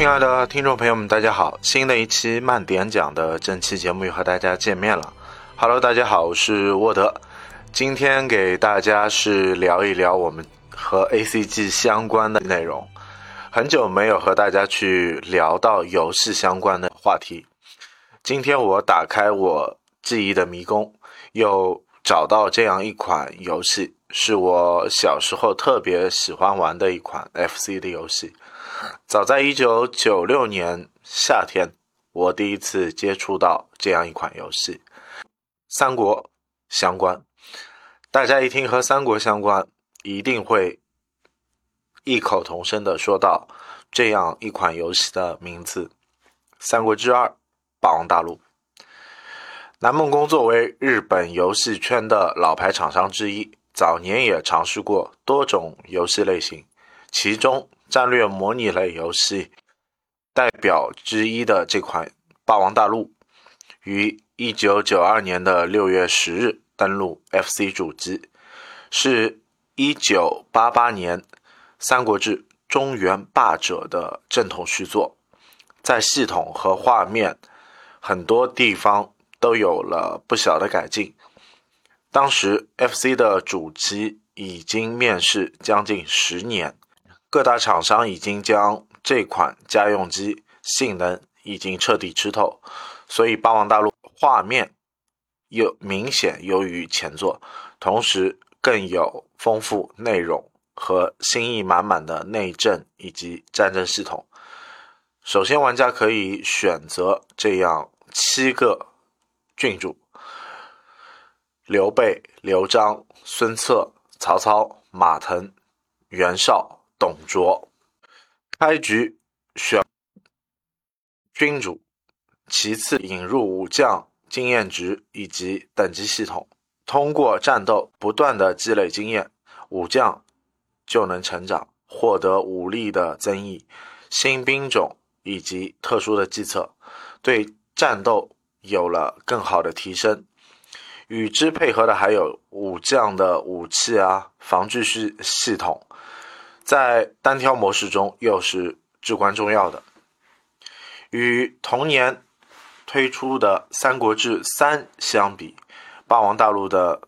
亲爱的听众朋友们，大家好！新的一期慢点讲的正期节目又和大家见面了。Hello，大家好，我是沃德。今天给大家是聊一聊我们和 ACG 相关的内容。很久没有和大家去聊到游戏相关的话题。今天我打开我记忆的迷宫，又找到这样一款游戏，是我小时候特别喜欢玩的一款 FC 的游戏。早在一九九六年夏天，我第一次接触到这样一款游戏，《三国》相关。大家一听和《三国》相关，一定会异口同声的说到这样一款游戏的名字，《三国志二：霸王大陆》。南梦宫作为日本游戏圈的老牌厂商之一，早年也尝试过多种游戏类型，其中。战略模拟类游戏代表之一的这款《霸王大陆》，于一九九二年的六月十日登陆 FC 主机，是一九八八年《三国志·中原霸者》的正统续作，在系统和画面很多地方都有了不小的改进。当时 FC 的主机已经面世将近十年。各大厂商已经将这款家用机性能已经彻底吃透，所以《霸王大陆》画面又明显优于前作，同时更有丰富内容和新意满满的内政以及战争系统。首先，玩家可以选择这样七个郡主：刘备、刘璋、孙策、曹操、马腾、袁绍。董卓，开局选君主，其次引入武将经验值以及等级系统，通过战斗不断的积累经验，武将就能成长，获得武力的增益、新兵种以及特殊的计策，对战斗有了更好的提升。与之配合的还有武将的武器啊，防具系系统。在单挑模式中又是至关重要的。与同年推出的《三国志三》相比，《霸王大陆》的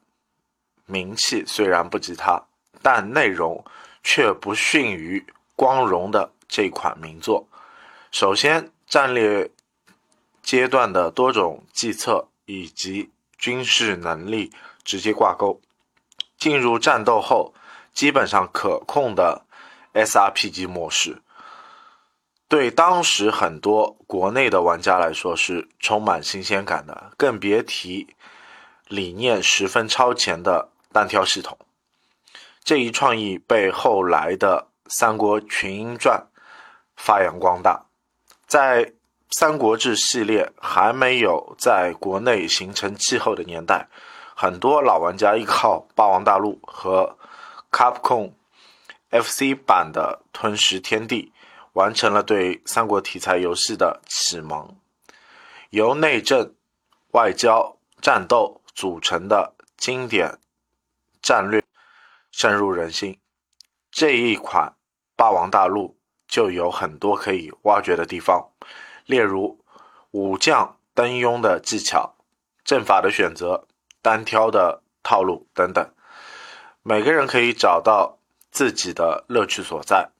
名气虽然不及它，但内容却不逊于光荣的这款名作。首先，战略阶段的多种计策以及军事能力直接挂钩，进入战斗后。基本上可控的 SRPG 模式，对当时很多国内的玩家来说是充满新鲜感的，更别提理念十分超前的单挑系统。这一创意被后来的《三国群英传》发扬光大。在《三国志》系列还没有在国内形成气候的年代，很多老玩家依靠《霸王大陆》和 Capcom FC 版的《吞食天地》完成了对三国题材游戏的启蒙，由内政、外交、战斗组成的经典战略深入人心。这一款《霸王大陆》就有很多可以挖掘的地方，例如武将登庸的技巧、阵法的选择、单挑的套路等等。每个人可以找到自己的乐趣所在，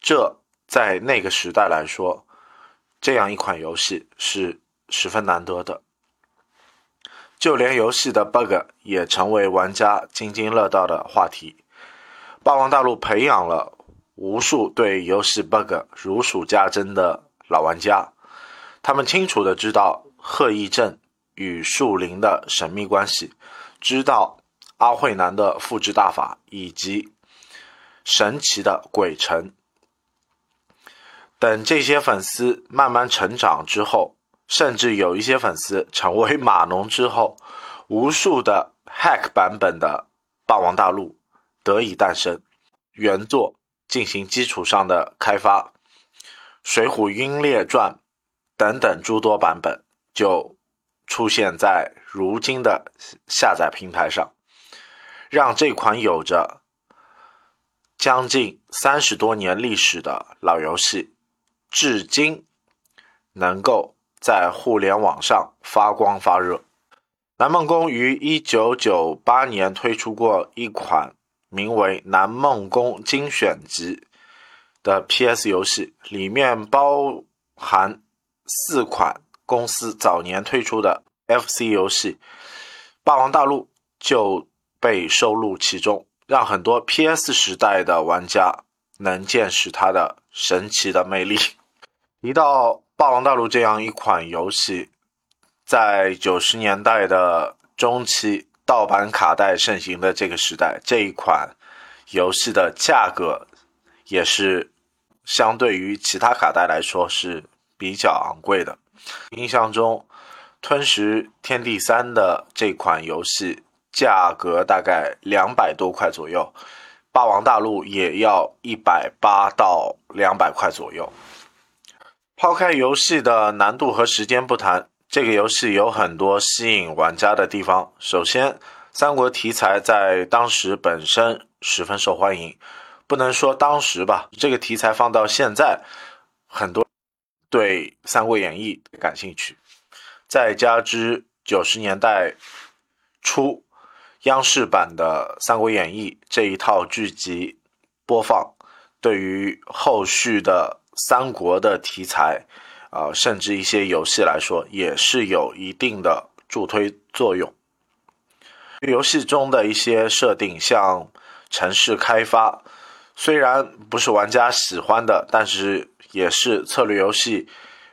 这在那个时代来说，这样一款游戏是十分难得的。就连游戏的 bug 也成为玩家津津乐道的话题。霸王大陆培养了无数对游戏 bug 如数家珍的老玩家，他们清楚的知道鹤翼镇与树林的神秘关系，知道。阿慧南的复制大法，以及神奇的鬼城等这些粉丝慢慢成长之后，甚至有一些粉丝成为码农之后，无数的 Hack 版本的《霸王大陆》得以诞生，原作进行基础上的开发，《水浒英烈传》等等诸多版本就出现在如今的下载平台上。让这款有着将近三十多年历史的老游戏至今能够在互联网上发光发热。南梦宫于一九九八年推出过一款名为《南梦宫精选集》的 PS 游戏，里面包含四款公司早年推出的 FC 游戏，《霸王大陆》就被收录其中，让很多 PS 时代的玩家能见识它的神奇的魅力。一到《霸王大陆》这样一款游戏。在九十年代的中期，盗版卡带盛行的这个时代，这一款游戏的价格也是相对于其他卡带来说是比较昂贵的。印象中，《吞食天地三》的这款游戏价格大概两百多块左右，《霸王大陆》也要一百八到两百块左右。抛开游戏的难度和时间不谈。这个游戏有很多吸引玩家的地方。首先，三国题材在当时本身十分受欢迎，不能说当时吧，这个题材放到现在，很多对《三国演义》感兴趣。再加之九十年代初央视版的《三国演义》这一套剧集播放，对于后续的三国的题材。啊，甚至一些游戏来说，也是有一定的助推作用。游戏中的一些设定，像城市开发，虽然不是玩家喜欢的，但是也是策略游戏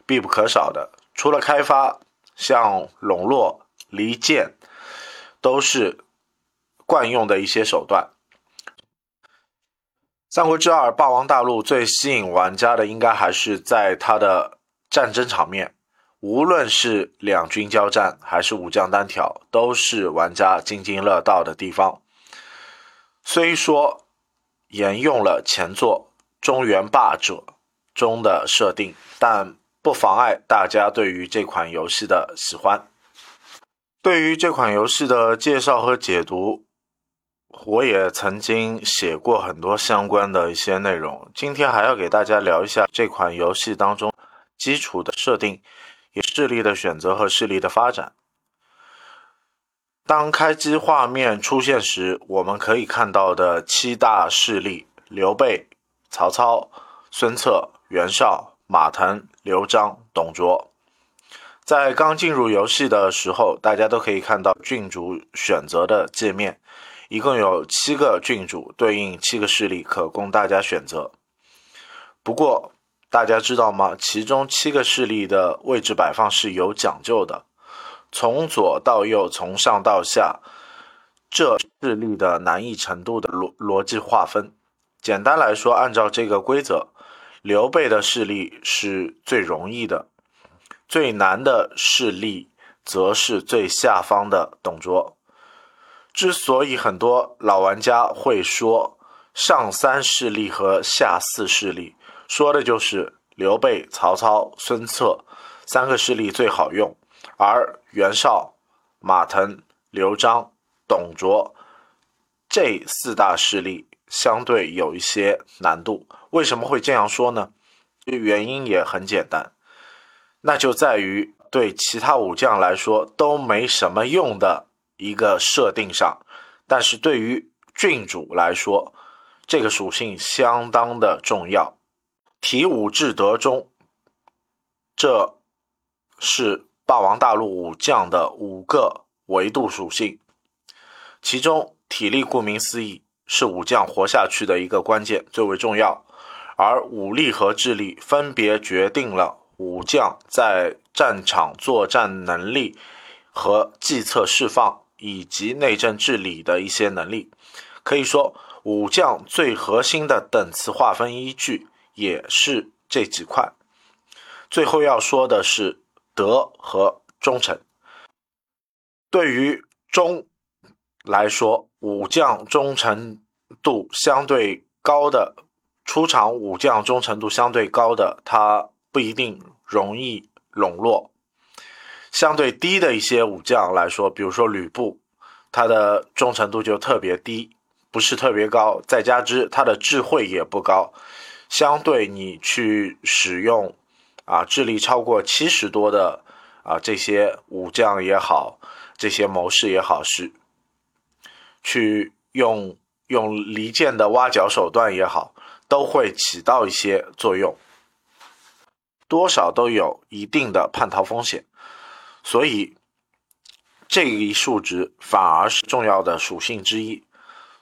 必不可少的。除了开发，像笼络、离间，都是惯用的一些手段。《三国志二：霸王大陆》最吸引玩家的，应该还是在它的。战争场面，无论是两军交战还是武将单挑，都是玩家津津乐道的地方。虽说沿用了前作《中原霸者》中的设定，但不妨碍大家对于这款游戏的喜欢。对于这款游戏的介绍和解读，我也曾经写过很多相关的一些内容。今天还要给大家聊一下这款游戏当中。基础的设定，也势力的选择和势力的发展。当开机画面出现时，我们可以看到的七大势力：刘备、曹操、孙策、袁绍、马腾、刘璋、董卓。在刚进入游戏的时候，大家都可以看到郡主选择的界面，一共有七个郡主，对应七个势力，可供大家选择。不过，大家知道吗？其中七个势力的位置摆放是有讲究的，从左到右，从上到下，这势力的难易程度的逻逻辑划分。简单来说，按照这个规则，刘备的势力是最容易的，最难的势力则是最下方的董卓。之所以很多老玩家会说上三势力和下四势力。说的就是刘备、曹操、孙策三个势力最好用，而袁绍、马腾、刘璋、董卓这四大势力相对有一些难度。为什么会这样说呢？原因也很简单，那就在于对其他武将来说都没什么用的一个设定上，但是对于郡主来说，这个属性相当的重要。体武至德中，这是霸王大陆武将的五个维度属性。其中，体力顾名思义是武将活下去的一个关键，最为重要。而武力和智力分别决定了武将在战场作战能力和计策释放以及内政治理的一些能力。可以说，武将最核心的等次划分依据。也是这几块。最后要说的是德和忠诚。对于忠来说，武将忠诚度相对高的出场，武将忠诚度相对高的，他不一定容易笼络。相对低的一些武将来说，比如说吕布，他的忠诚度就特别低，不是特别高。再加之他的智慧也不高。相对你去使用啊智力超过七十多的啊这些武将也好，这些谋士也好，是去用用离间的挖角手段也好，都会起到一些作用，多少都有一定的叛逃风险，所以这一数值反而是重要的属性之一。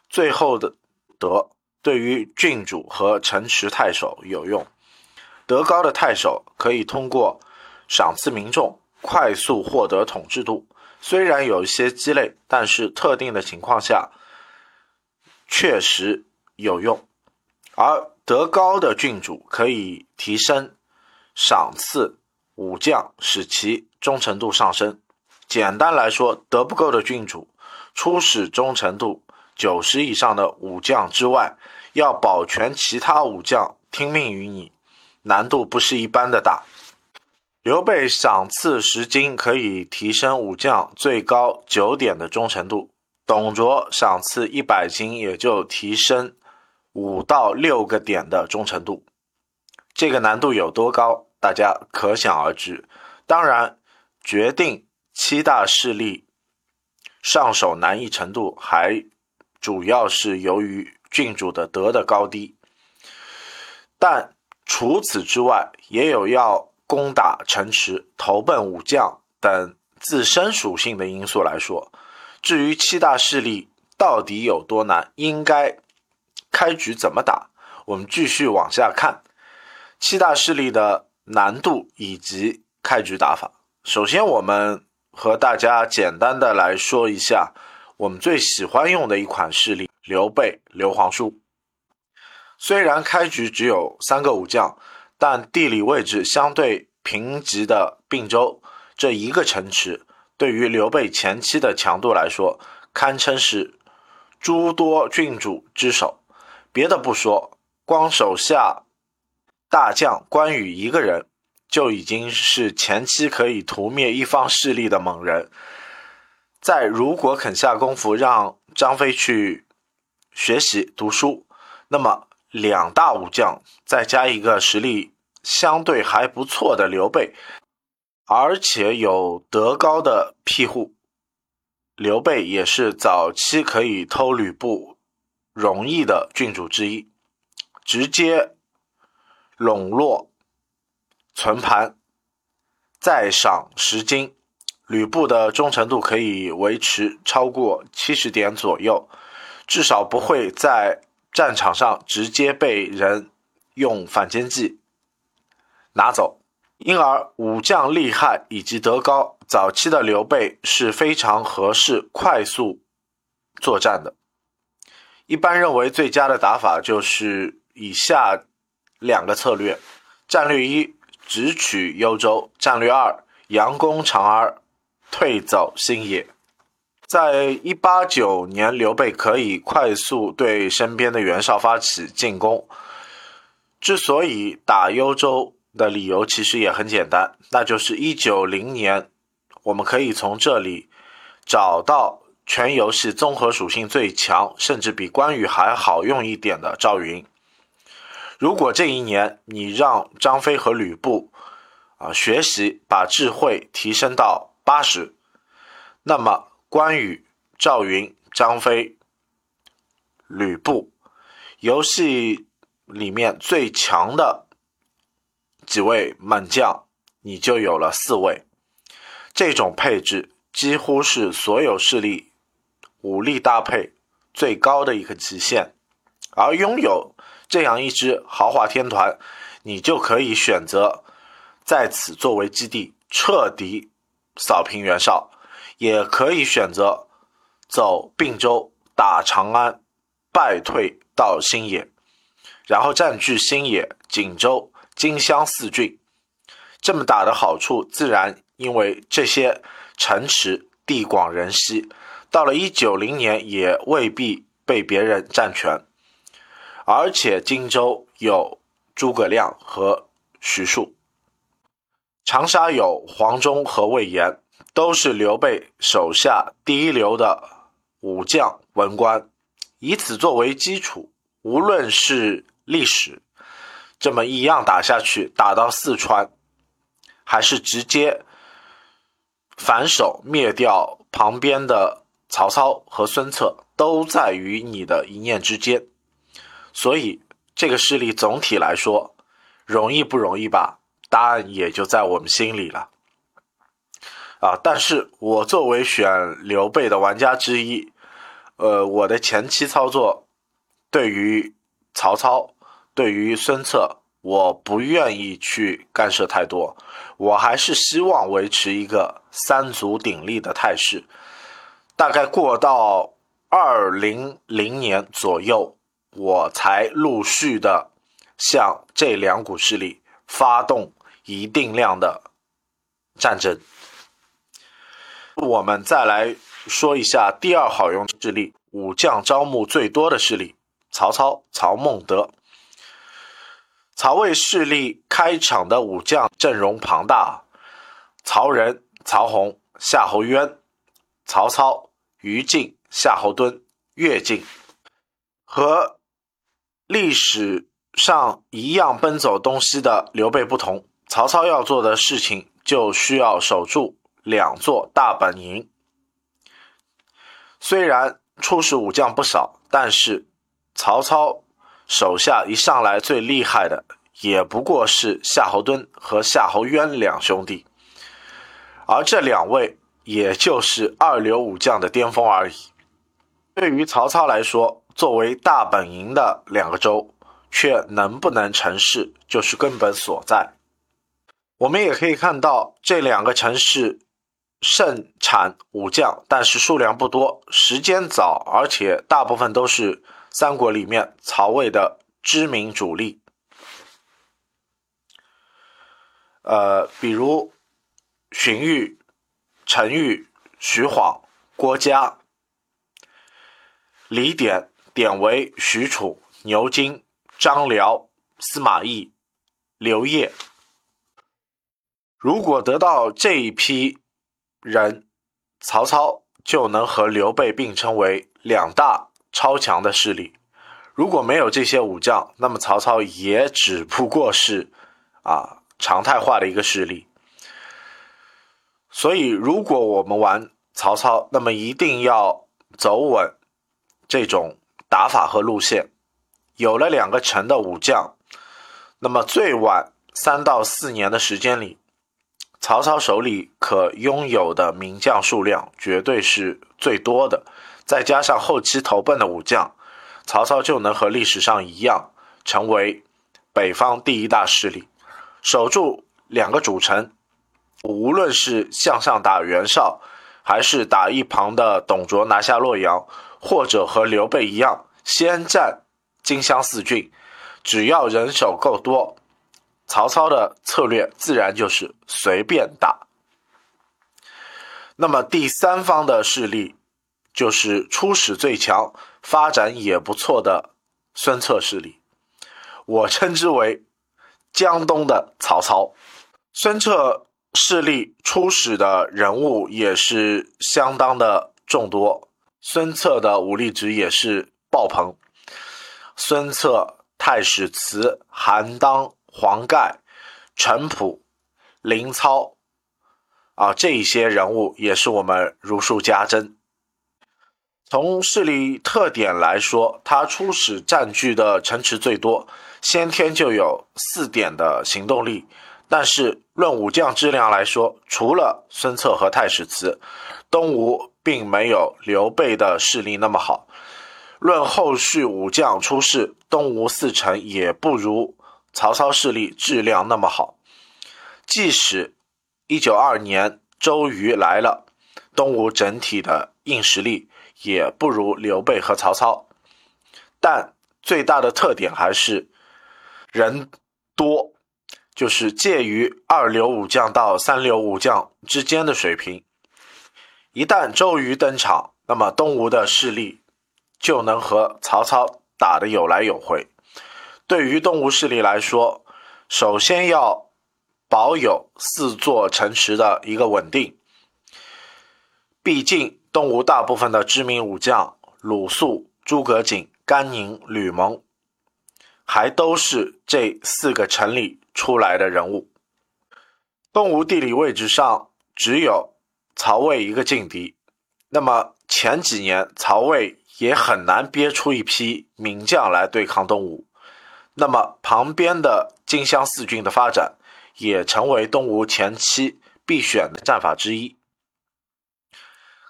最后的德对于郡主和城池太守有用，德高的太守可以通过赏赐民众快速获得统治度。虽然有一些鸡肋，但是特定的情况下确实有用。而德高的郡主可以提升赏赐武将，使其忠诚度上升。简单来说，德不够的郡主初始忠诚度九十以上的武将之外，要保全其他武将听命于你，难度不是一般的大。刘备赏赐十金，可以提升武将最高九点的忠诚度；董卓赏赐一百金，也就提升五到六个点的忠诚度。这个难度有多高，大家可想而知。当然，决定七大势力上手难易程度，还主要是由于郡主的德的高低。但除此之外，也有要。攻打城池、投奔武将等自身属性的因素来说，至于七大势力到底有多难，应该开局怎么打，我们继续往下看七大势力的难度以及开局打法。首先，我们和大家简单的来说一下我们最喜欢用的一款势力——刘备刘皇叔。虽然开局只有三个武将。但地理位置相对贫瘠的并州这一个城池，对于刘备前期的强度来说，堪称是诸多郡主之首。别的不说，光手下大将关羽一个人，就已经是前期可以屠灭一方势力的猛人。在如果肯下功夫让张飞去学习读书，那么。两大武将，再加一个实力相对还不错的刘备，而且有德高的庇护，刘备也是早期可以偷吕布容易的郡主之一，直接笼络存盘，再赏十金，吕布的忠诚度可以维持超过七十点左右，至少不会在。战场上直接被人用反间计拿走，因而武将厉害以及德高，早期的刘备是非常合适快速作战的。一般认为最佳的打法就是以下两个策略：战略一，直取幽州；战略二，佯攻长安，退走新野。在一八九年，刘备可以快速对身边的袁绍发起进攻。之所以打幽州的理由其实也很简单，那就是一九零年，我们可以从这里找到全游戏综合属性最强，甚至比关羽还好用一点的赵云。如果这一年你让张飞和吕布啊学习把智慧提升到八十，那么。关羽、赵云、张飞、吕布，游戏里面最强的几位猛将，你就有了四位。这种配置几乎是所有势力武力搭配最高的一个极限。而拥有这样一支豪华天团，你就可以选择在此作为基地，彻底扫平袁绍。也可以选择走并州打长安，败退到新野，然后占据新野、锦州、荆襄四郡。这么打的好处，自然因为这些城池地广人稀，到了一九零年也未必被别人占全。而且荆州有诸葛亮和徐庶，长沙有黄忠和魏延。都是刘备手下第一流的武将文官，以此作为基础，无论是历史、这么一样打下去，打到四川，还是直接反手灭掉旁边的曹操和孙策，都在于你的一念之间。所以，这个势力总体来说，容易不容易吧？答案也就在我们心里了。啊！但是我作为选刘备的玩家之一，呃，我的前期操作对于曹操、对于孙策，我不愿意去干涉太多，我还是希望维持一个三足鼎立的态势。大概过到二零零年左右，我才陆续的向这两股势力发动一定量的战争。我们再来说一下第二好用势力，武将招募最多的势力——曹操、曹孟德。曹魏势力开场的武将阵容庞大，曹仁、曹洪、夏侯渊、曹操、于禁、夏侯惇、乐进，和历史上一样奔走东西的刘备不同，曹操要做的事情就需要守住。两座大本营，虽然出使武将不少，但是曹操手下一上来最厉害的，也不过是夏侯惇和夏侯渊两兄弟，而这两位也就是二流武将的巅峰而已。对于曹操来说，作为大本营的两个州，却能不能成事，就是根本所在。我们也可以看到这两个城市。盛产武将，但是数量不多，时间早，而且大部分都是三国里面曹魏的知名主力。呃，比如荀彧、陈玉、徐晃、郭嘉、李典、典韦、许褚、牛金、张辽、司马懿、刘烨。如果得到这一批。人，曹操就能和刘备并称为两大超强的势力。如果没有这些武将，那么曹操也只不过是啊常态化的一个势力。所以，如果我们玩曹操，那么一定要走稳这种打法和路线。有了两个城的武将，那么最晚三到四年的时间里。曹操手里可拥有的名将数量绝对是最多的，再加上后期投奔的武将，曹操就能和历史上一样，成为北方第一大势力，守住两个主城。无论是向上打袁绍，还是打一旁的董卓拿下洛阳，或者和刘备一样先占荆襄四郡，只要人手够多。曹操的策略自然就是随便打。那么第三方的势力，就是初始最强、发展也不错的孙策势力，我称之为江东的曹操。孙策势力初始的人物也是相当的众多，孙策的武力值也是爆棚。孙策、太史慈、韩当。黄盖、陈普、林操啊，这一些人物也是我们如数家珍。从势力特点来说，他初始占据的城池最多，先天就有四点的行动力。但是论武将质量来说，除了孙策和太史慈，东吴并没有刘备的势力那么好。论后续武将出世，东吴四臣也不如。曹操势力质量那么好，即使一九二年周瑜来了，东吴整体的硬实力也不如刘备和曹操。但最大的特点还是人多，就是介于二流武将到三流武将之间的水平。一旦周瑜登场，那么东吴的势力就能和曹操打得有来有回。对于东吴势力来说，首先要保有四座城池的一个稳定。毕竟东吴大部分的知名武将鲁肃、诸葛瑾、甘宁、吕蒙，还都是这四个城里出来的人物。东吴地理位置上只有曹魏一个劲敌，那么前几年曹魏也很难憋出一批名将来对抗东吴，那么旁边的荆襄四郡的发展也成为东吴前期必选的战法之一。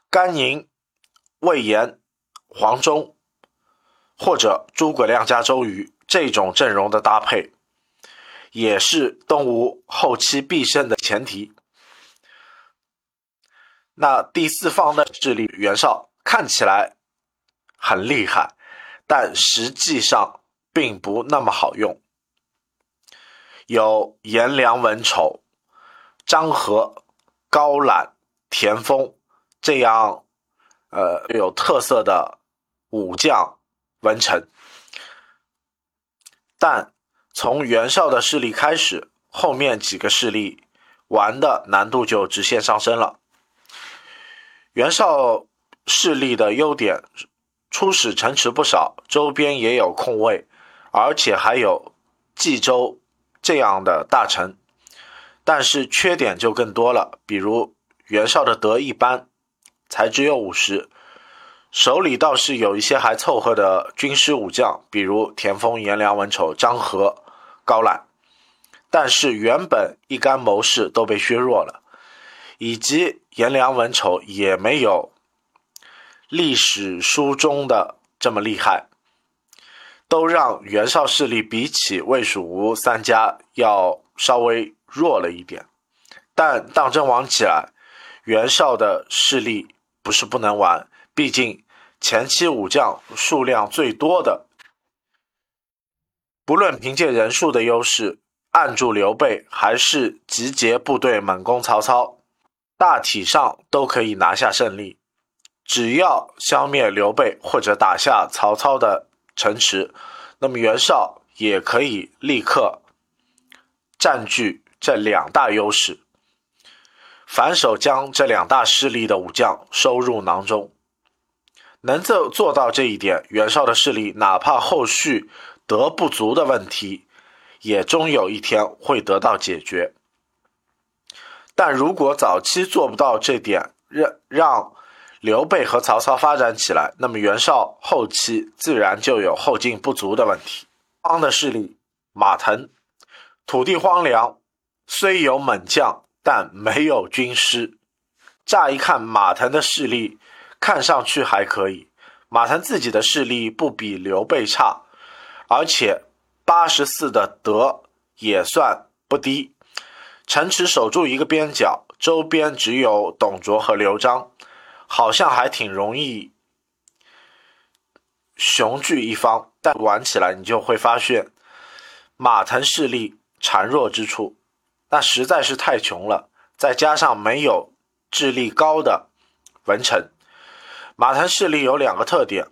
甘宁、魏延、黄忠，或者诸葛亮加周瑜这种阵容的搭配。也是东吴后期必胜的前提。那第四方的势力袁绍看起来很厉害，但实际上并不那么好用。有颜良、文丑、张合、高览、田丰这样呃有特色的武将文臣，但。从袁绍的势力开始，后面几个势力玩的难度就直线上升了。袁绍势力的优点，出使城池不少，周边也有空位，而且还有冀州这样的大城。但是缺点就更多了，比如袁绍的德一般，才只有五十。手里倒是有一些还凑合的军师武将，比如田丰、颜良、文丑、张合。高览，但是原本一干谋士都被削弱了，以及颜良、文丑也没有历史书中的这么厉害，都让袁绍势力比起魏、蜀、吴三家要稍微弱了一点。但当真玩起来，袁绍的势力不是不能玩，毕竟前期武将数量最多的。不论凭借人数的优势按住刘备，还是集结部队猛攻曹操，大体上都可以拿下胜利。只要消灭刘备或者打下曹操的城池，那么袁绍也可以立刻占据这两大优势，反手将这两大势力的武将收入囊中。能做做到这一点，袁绍的势力哪怕后续。德不足的问题，也终有一天会得到解决。但如果早期做不到这点，让让刘备和曹操发展起来，那么袁绍后期自然就有后劲不足的问题。方的势力，马腾，土地荒凉，虽有猛将，但没有军师。乍一看，马腾的势力看上去还可以，马腾自己的势力不比刘备差。而且八十四的德也算不低，城池守住一个边角，周边只有董卓和刘璋，好像还挺容易雄踞一方。但玩起来，你就会发现马腾势力孱弱之处，那实在是太穷了。再加上没有智力高的文臣，马腾势力有两个特点：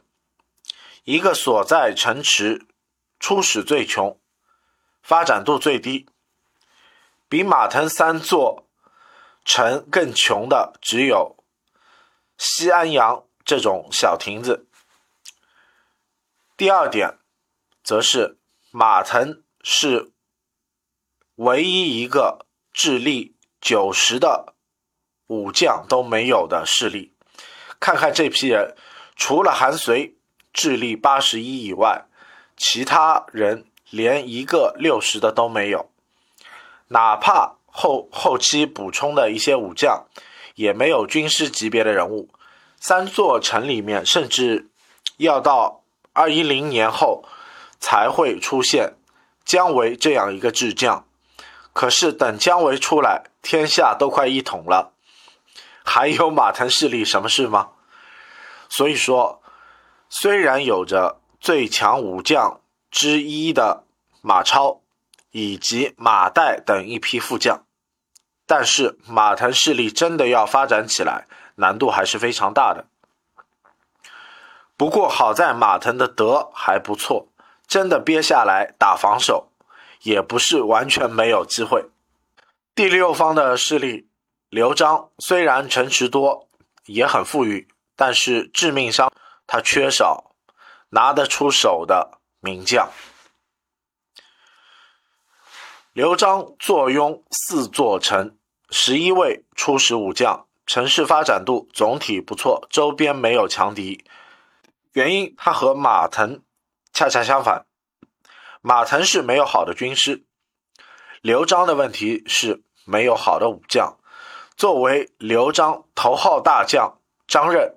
一个所在城池。初始最穷，发展度最低，比马腾三座城更穷的只有西安阳这种小亭子。第二点，则是马腾是唯一一个智力九十的武将都没有的势力。看看这批人，除了韩遂智力八十一以外。其他人连一个六十的都没有，哪怕后后期补充的一些武将，也没有军师级别的人物。三座城里面，甚至要到二一零年后才会出现姜维这样一个智将。可是等姜维出来，天下都快一统了，还有马腾势力什么事吗？所以说，虽然有着。最强武将之一的马超，以及马岱等一批副将，但是马腾势力真的要发展起来，难度还是非常大的。不过好在马腾的德还不错，真的憋下来打防守，也不是完全没有机会。第六方的势力刘璋，虽然城池多，也很富裕，但是致命伤他缺少。拿得出手的名将。刘璋坐拥四座城，十一位初始武将，城市发展度总体不错，周边没有强敌。原因他和马腾恰恰相反，马腾是没有好的军师，刘璋的问题是没有好的武将。作为刘璋头号大将张任，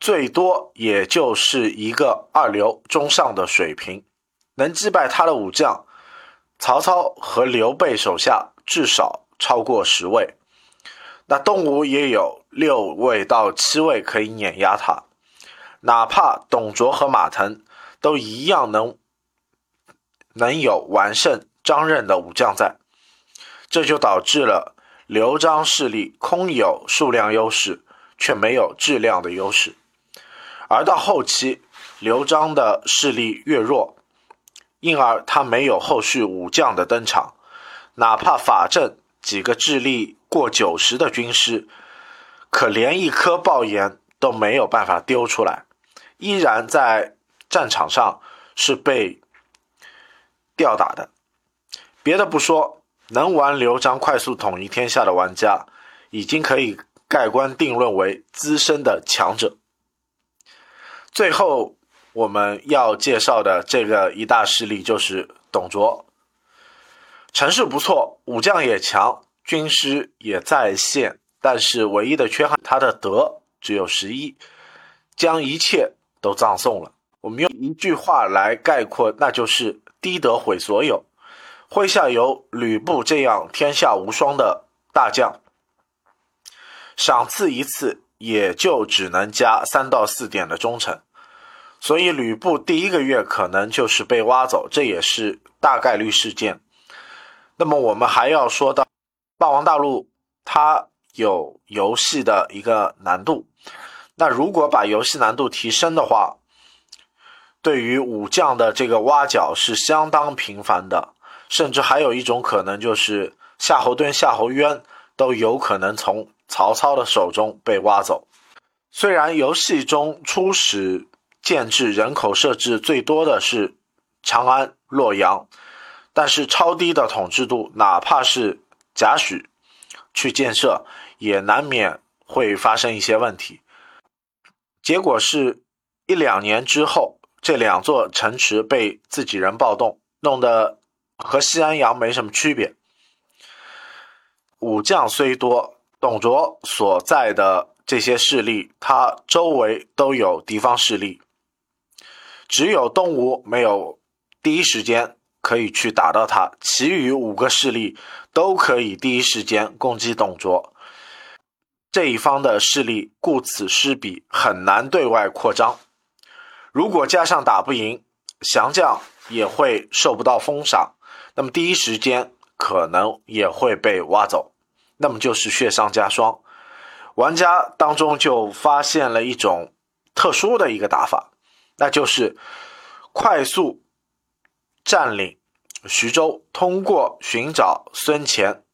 最多也就是一个二流中上的水平，能击败他的武将，曹操和刘备手下至少超过十位，那东吴也有六位到七位可以碾压他，哪怕董卓和马腾都一样能能有完胜张任的武将在，这就导致了。刘璋势力空有数量优势，却没有质量的优势。而到后期，刘璋的势力越弱，因而他没有后续武将的登场，哪怕法正几个智力过九十的军师，可连一颗爆炎都没有办法丢出来，依然在战场上是被吊打的。别的不说。能玩刘璋快速统一天下的玩家，已经可以盖棺定论为资深的强者。最后我们要介绍的这个一大势力就是董卓，城市不错，武将也强，军师也在线，但是唯一的缺憾，他的德只有十一，将一切都葬送了。我们用一句话来概括，那就是低德毁所有。麾下有吕布这样天下无双的大将，赏赐一次也就只能加三到四点的忠诚，所以吕布第一个月可能就是被挖走，这也是大概率事件。那么我们还要说到霸王大陆，它有游戏的一个难度，那如果把游戏难度提升的话，对于武将的这个挖角是相当频繁的。甚至还有一种可能，就是夏侯惇、夏侯渊都有可能从曹操的手中被挖走。虽然游戏中初始建制人口设置最多的是长安、洛阳，但是超低的统治度，哪怕是贾诩去建设，也难免会发生一些问题。结果是一两年之后，这两座城池被自己人暴动，弄得。和西安阳没什么区别。武将虽多，董卓所在的这些势力，他周围都有敌方势力，只有东吴没有第一时间可以去打到他，其余五个势力都可以第一时间攻击董卓。这一方的势力顾此失彼，很难对外扩张。如果加上打不赢，降将也会受不到封赏。那么第一时间可能也会被挖走，那么就是雪上加霜。玩家当中就发现了一种特殊的一个打法，那就是快速占领徐州，通过寻找孙乾，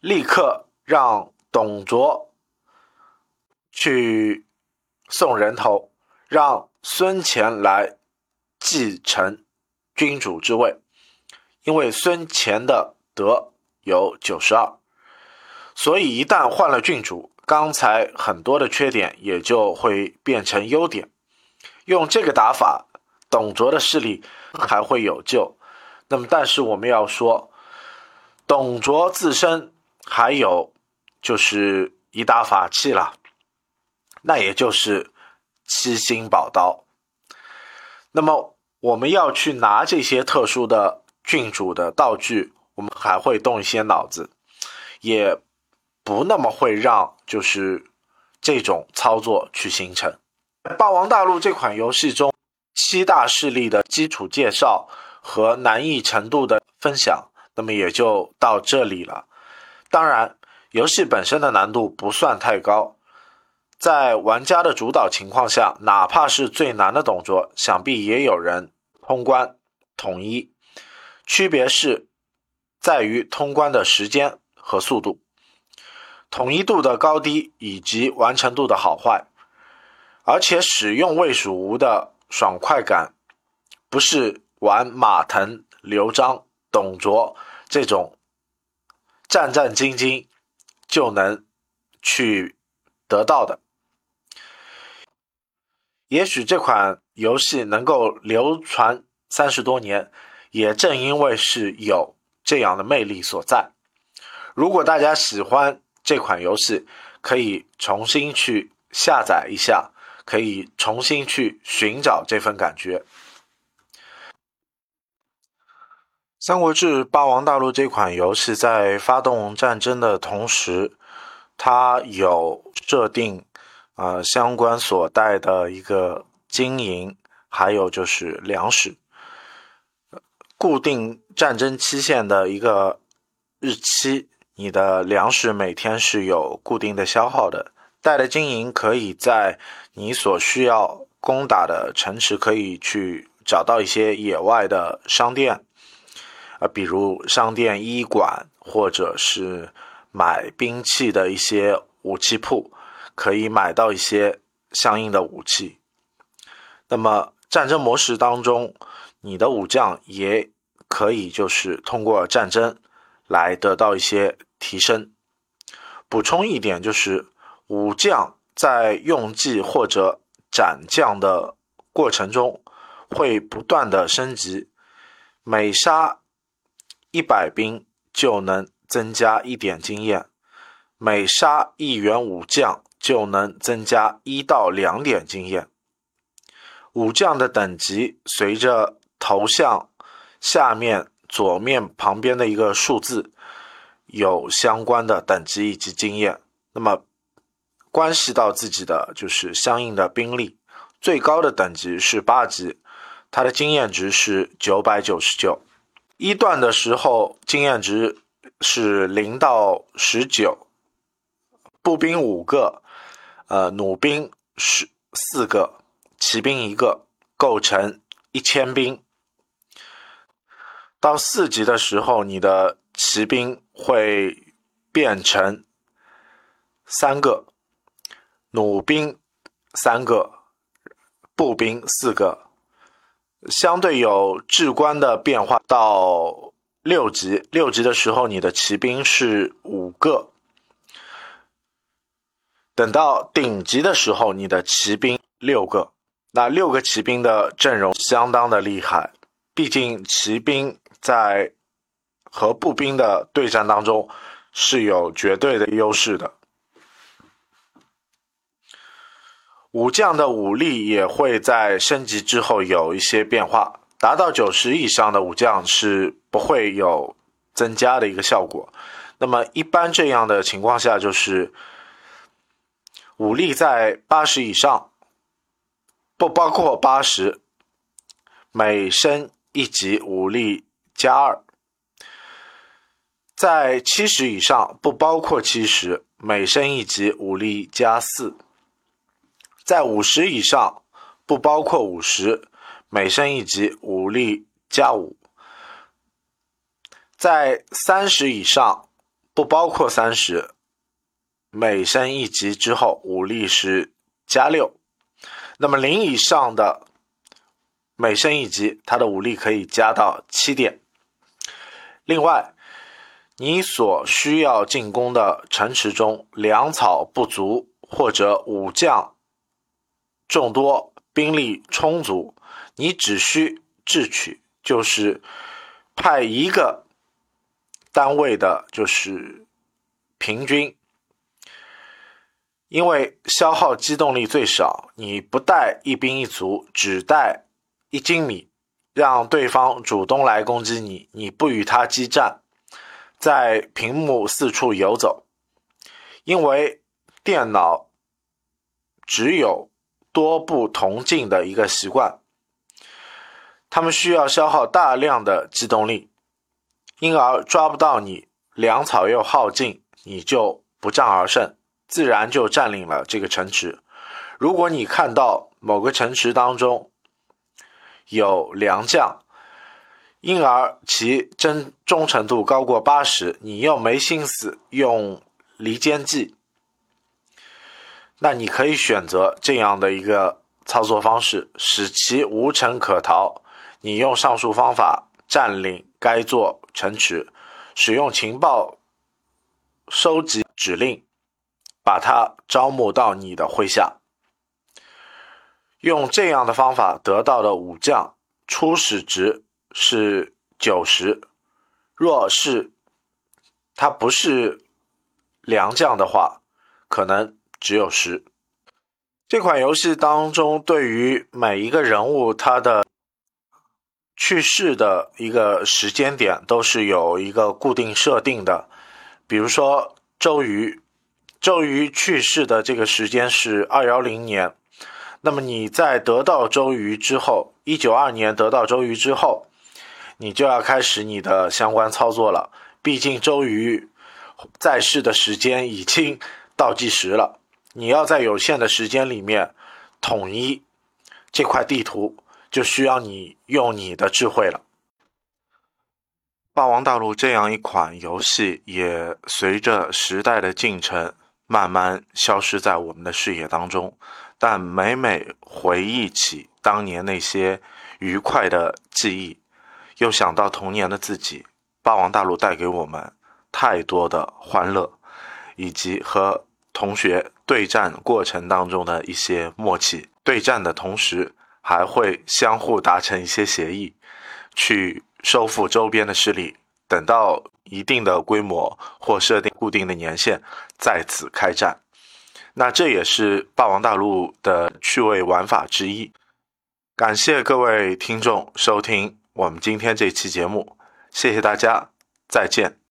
立刻让董卓去送人头，让孙乾来继承君主之位。因为孙乾的德有九十二，所以一旦换了郡主，刚才很多的缺点也就会变成优点。用这个打法，董卓的势力还会有救。那么，但是我们要说，董卓自身还有就是一大法器了，那也就是七星宝刀。那么，我们要去拿这些特殊的。郡主的道具，我们还会动一些脑子，也不那么会让就是这种操作去形成。霸王大陆这款游戏中，七大势力的基础介绍和难易程度的分享，那么也就到这里了。当然，游戏本身的难度不算太高，在玩家的主导情况下，哪怕是最难的动作，想必也有人通关统一。区别是在于通关的时间和速度、统一度的高低以及完成度的好坏，而且使用魏蜀吴的爽快感，不是玩马腾、刘璋董卓这种战战兢兢就能去得到的。也许这款游戏能够流传三十多年，也正因为是有这样的魅力所在。如果大家喜欢这款游戏，可以重新去下载一下，可以重新去寻找这份感觉。《三国志霸王大陆》这款游戏在发动战争的同时，它有设定。啊，相关所带的一个经营，还有就是粮食，固定战争期限的一个日期，你的粮食每天是有固定的消耗的。带的经营可以在你所需要攻打的城池，可以去找到一些野外的商店，啊，比如商店、医馆，或者是买兵器的一些武器铺。可以买到一些相应的武器。那么战争模式当中，你的武将也可以就是通过战争来得到一些提升。补充一点就是，武将在用计或者斩将的过程中会不断的升级，每杀一百兵就能增加一点经验，每杀一员武将。就能增加一到两点经验。武将的等级随着头像下面左面旁边的一个数字有相关的等级以及经验，那么关系到自己的就是相应的兵力。最高的等级是八级，它的经验值是九百九十九。一段的时候经验值是零到十九，步兵五个。呃，弩兵十四个，骑兵一个，构成一千兵。到四级的时候，你的骑兵会变成三个，弩兵三个，步兵四个，相对有至关的变化。到六级，六级的时候，你的骑兵是五个。等到顶级的时候，你的骑兵六个，那六个骑兵的阵容相当的厉害。毕竟骑兵在和步兵的对战当中是有绝对的优势的。武将的武力也会在升级之后有一些变化，达到九十以上的武将是不会有增加的一个效果。那么一般这样的情况下就是。武力在八十以上，不包括八十，每升一级武力加二；在七十以上，不包括七十，每升一级武力加四；在五十以上，不包括五十，每升一级武力加五；在三十以上，不包括三十。每升一级之后，武力是加六。那么零以上的每升一级，它的武力可以加到七点。另外，你所需要进攻的城池中粮草不足，或者武将众多、兵力充足，你只需智取，就是派一个单位的，就是平均。因为消耗机动力最少，你不带一兵一卒，只带一精米，让对方主动来攻击你，你不与他激战，在屏幕四处游走。因为电脑只有多步同进的一个习惯，他们需要消耗大量的机动力，因而抓不到你，粮草又耗尽，你就不战而胜。自然就占领了这个城池。如果你看到某个城池当中有良将，因而其真忠诚度高过八十，你又没心思用离间计，那你可以选择这样的一个操作方式，使其无城可逃。你用上述方法占领该座城池，使用情报收集指令，把他招募到你的麾下。用这样的方法得到的武将初始值是九十，若是他不是良将的话，可能只有十。这款游戏当中，对于每一个人物他的去世的一个时间点都是有一个固定设定的。比如说周瑜，周瑜去世的这个时间是二幺零年。那么你在得到周瑜之后，一九二年得到周瑜之后，你就要开始你的相关操作了。毕竟周瑜在世的时间已经倒计时了，你要在有限的时间里面统一这块地图，就需要你用你的智慧了。霸王大陆这样一款游戏，也随着时代的进程，慢慢消失在我们的视野当中。但每每回忆起当年那些愉快的记忆，又想到童年的自己，霸王大陆带给我们太多的欢乐，以及和同学对战过程当中的一些默契。对战的同时，还会相互达成一些协议，去收复周边的势力。等到一定的规模或设定固定的年限，再次开战。那这也是霸王大陆的趣味玩法之一。感谢各位听众收听我们今天这期节目，谢谢大家，再见。